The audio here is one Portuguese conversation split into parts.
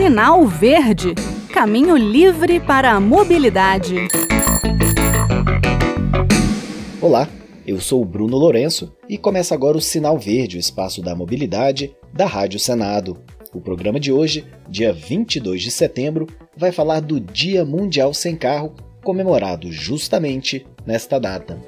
Sinal Verde Caminho livre para a mobilidade. Olá, eu sou o Bruno Lourenço e começa agora o Sinal Verde, o espaço da mobilidade da Rádio Senado. O programa de hoje, dia 22 de setembro, vai falar do Dia Mundial Sem Carro, comemorado justamente nesta data.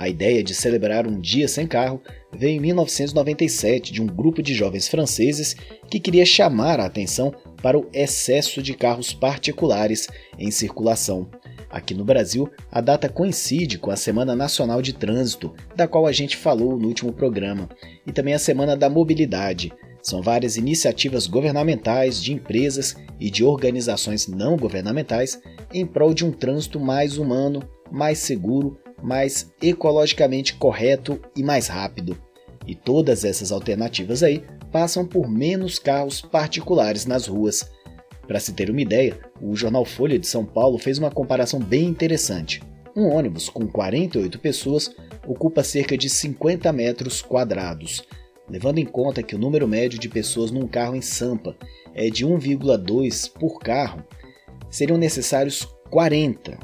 A ideia de celebrar um dia sem carro veio em 1997 de um grupo de jovens franceses que queria chamar a atenção para o excesso de carros particulares em circulação. Aqui no Brasil, a data coincide com a Semana Nacional de Trânsito, da qual a gente falou no último programa, e também a Semana da Mobilidade. São várias iniciativas governamentais, de empresas e de organizações não governamentais em prol de um trânsito mais humano, mais seguro mais ecologicamente correto e mais rápido. E todas essas alternativas aí passam por menos carros particulares nas ruas. Para se ter uma ideia, o jornal Folha de São Paulo fez uma comparação bem interessante. Um ônibus com 48 pessoas ocupa cerca de 50 metros quadrados. Levando em conta que o número médio de pessoas num carro em Sampa é de 1,2 por carro, seriam necessários 40,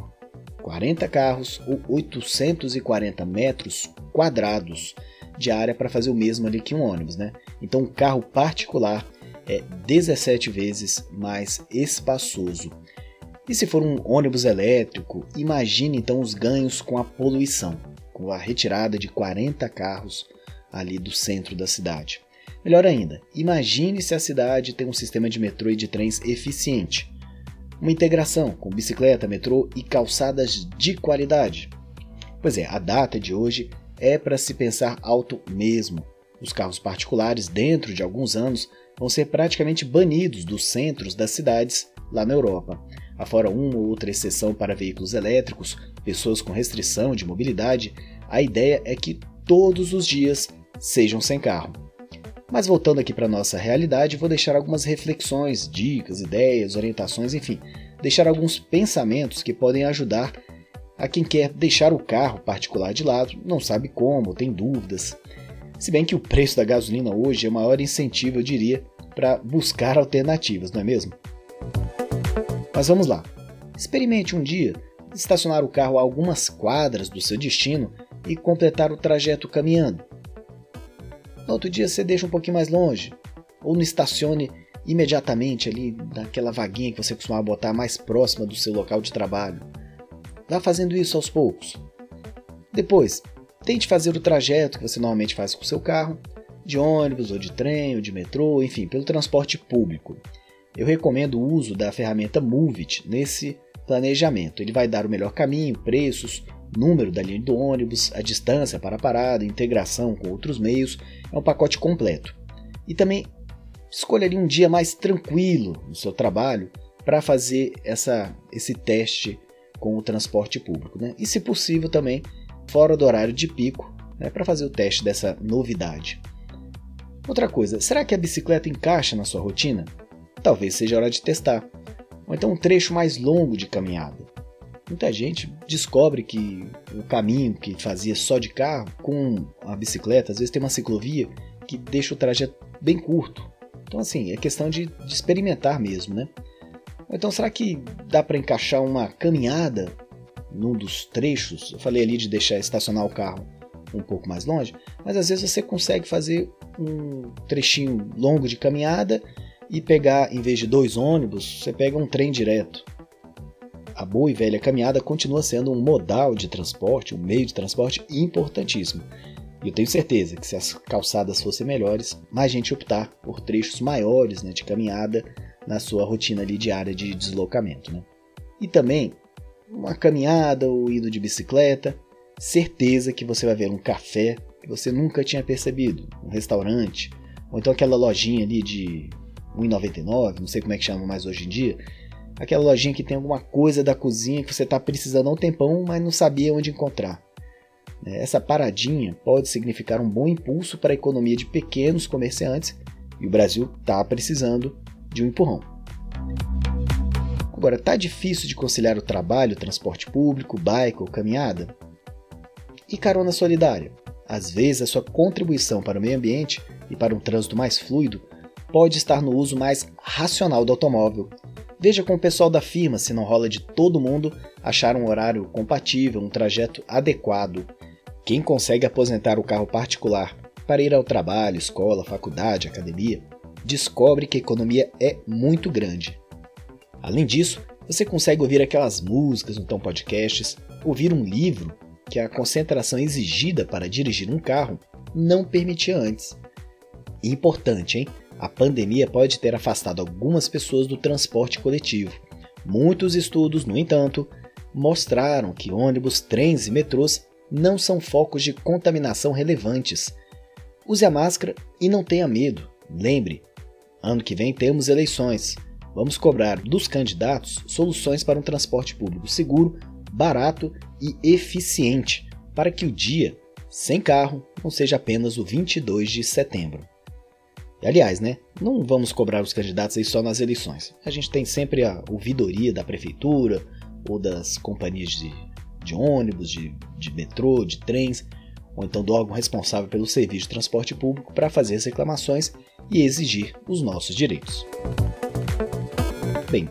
40 carros ou 840 metros quadrados de área para fazer o mesmo ali que um ônibus, né? Então, um carro particular é 17 vezes mais espaçoso. E se for um ônibus elétrico, imagine então os ganhos com a poluição, com a retirada de 40 carros ali do centro da cidade. Melhor ainda, imagine se a cidade tem um sistema de metrô e de trens eficiente uma integração com bicicleta, metrô e calçadas de qualidade. Pois é, a data de hoje é para se pensar alto mesmo. Os carros particulares, dentro de alguns anos, vão ser praticamente banidos dos centros das cidades lá na Europa. Afora uma ou outra exceção para veículos elétricos, pessoas com restrição de mobilidade, a ideia é que todos os dias sejam sem carro. Mas voltando aqui para nossa realidade, vou deixar algumas reflexões, dicas, ideias, orientações, enfim, deixar alguns pensamentos que podem ajudar a quem quer deixar o carro particular de lado, não sabe como, tem dúvidas. Se bem que o preço da gasolina hoje é o maior incentivo, eu diria, para buscar alternativas, não é mesmo? Mas vamos lá. Experimente um dia estacionar o carro a algumas quadras do seu destino e completar o trajeto caminhando. No outro dia você deixa um pouquinho mais longe, ou não estacione imediatamente ali naquela vaguinha que você costumava botar mais próxima do seu local de trabalho. Vá fazendo isso aos poucos. Depois, tente fazer o trajeto que você normalmente faz com o seu carro, de ônibus ou de trem ou de metrô, enfim, pelo transporte público. Eu recomendo o uso da ferramenta Movit nesse planejamento. Ele vai dar o melhor caminho, preços, número da linha do ônibus, a distância para a parada, integração com outros meios, é um pacote completo. E também escolha ali um dia mais tranquilo no seu trabalho para fazer essa, esse teste com o transporte público. Né? E se possível também fora do horário de pico né, para fazer o teste dessa novidade. Outra coisa, será que a bicicleta encaixa na sua rotina? Talvez seja hora de testar. Ou então um trecho mais longo de caminhada. Muita gente descobre que o caminho que fazia só de carro com a bicicleta, às vezes tem uma ciclovia que deixa o trajeto bem curto. Então, assim, é questão de, de experimentar mesmo, né? Então, será que dá para encaixar uma caminhada num dos trechos? Eu falei ali de deixar estacionar o carro um pouco mais longe, mas às vezes você consegue fazer um trechinho longo de caminhada e pegar, em vez de dois ônibus, você pega um trem direto a boa e velha caminhada continua sendo um modal de transporte, um meio de transporte importantíssimo. E eu tenho certeza que se as calçadas fossem melhores, mais gente optar por trechos maiores né, de caminhada na sua rotina ali diária de deslocamento. Né? E também uma caminhada ou indo de bicicleta, certeza que você vai ver um café que você nunca tinha percebido, um restaurante, ou então aquela lojinha ali de 1,99, não sei como é que chama mais hoje em dia, Aquela lojinha que tem alguma coisa da cozinha que você está precisando há um tempão, mas não sabia onde encontrar. É, essa paradinha pode significar um bom impulso para a economia de pequenos comerciantes e o Brasil está precisando de um empurrão. Agora, tá difícil de conciliar o trabalho, transporte público, bike ou caminhada? E carona solidária? Às vezes, a sua contribuição para o meio ambiente e para um trânsito mais fluido pode estar no uso mais racional do automóvel. Veja com o pessoal da firma se não rola de todo mundo achar um horário compatível, um trajeto adequado. Quem consegue aposentar o carro particular para ir ao trabalho, escola, faculdade, academia, descobre que a economia é muito grande. Além disso, você consegue ouvir aquelas músicas, então podcasts, ouvir um livro que a concentração exigida para dirigir um carro não permitia antes. Importante, hein? A pandemia pode ter afastado algumas pessoas do transporte coletivo. Muitos estudos, no entanto, mostraram que ônibus, trens e metrôs não são focos de contaminação relevantes. Use a máscara e não tenha medo. Lembre, ano que vem temos eleições. Vamos cobrar dos candidatos soluções para um transporte público seguro, barato e eficiente, para que o dia sem carro não seja apenas o 22 de setembro. Aliás, né, não vamos cobrar os candidatos aí só nas eleições. A gente tem sempre a ouvidoria da prefeitura ou das companhias de, de ônibus, de, de metrô, de trens, ou então do órgão responsável pelo serviço de transporte público para fazer as reclamações e exigir os nossos direitos. Bem,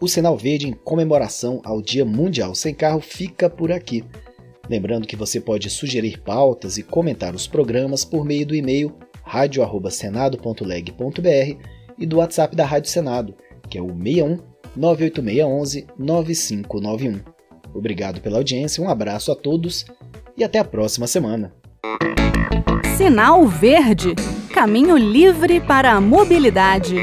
o sinal verde em comemoração ao Dia Mundial Sem Carro fica por aqui. Lembrando que você pode sugerir pautas e comentar os programas por meio do e-mail radio@senado.leg.br e do WhatsApp da Rádio Senado, que é o 61 98611 9591. Obrigado pela audiência, um abraço a todos e até a próxima semana. Sinal Verde Caminho livre para a mobilidade.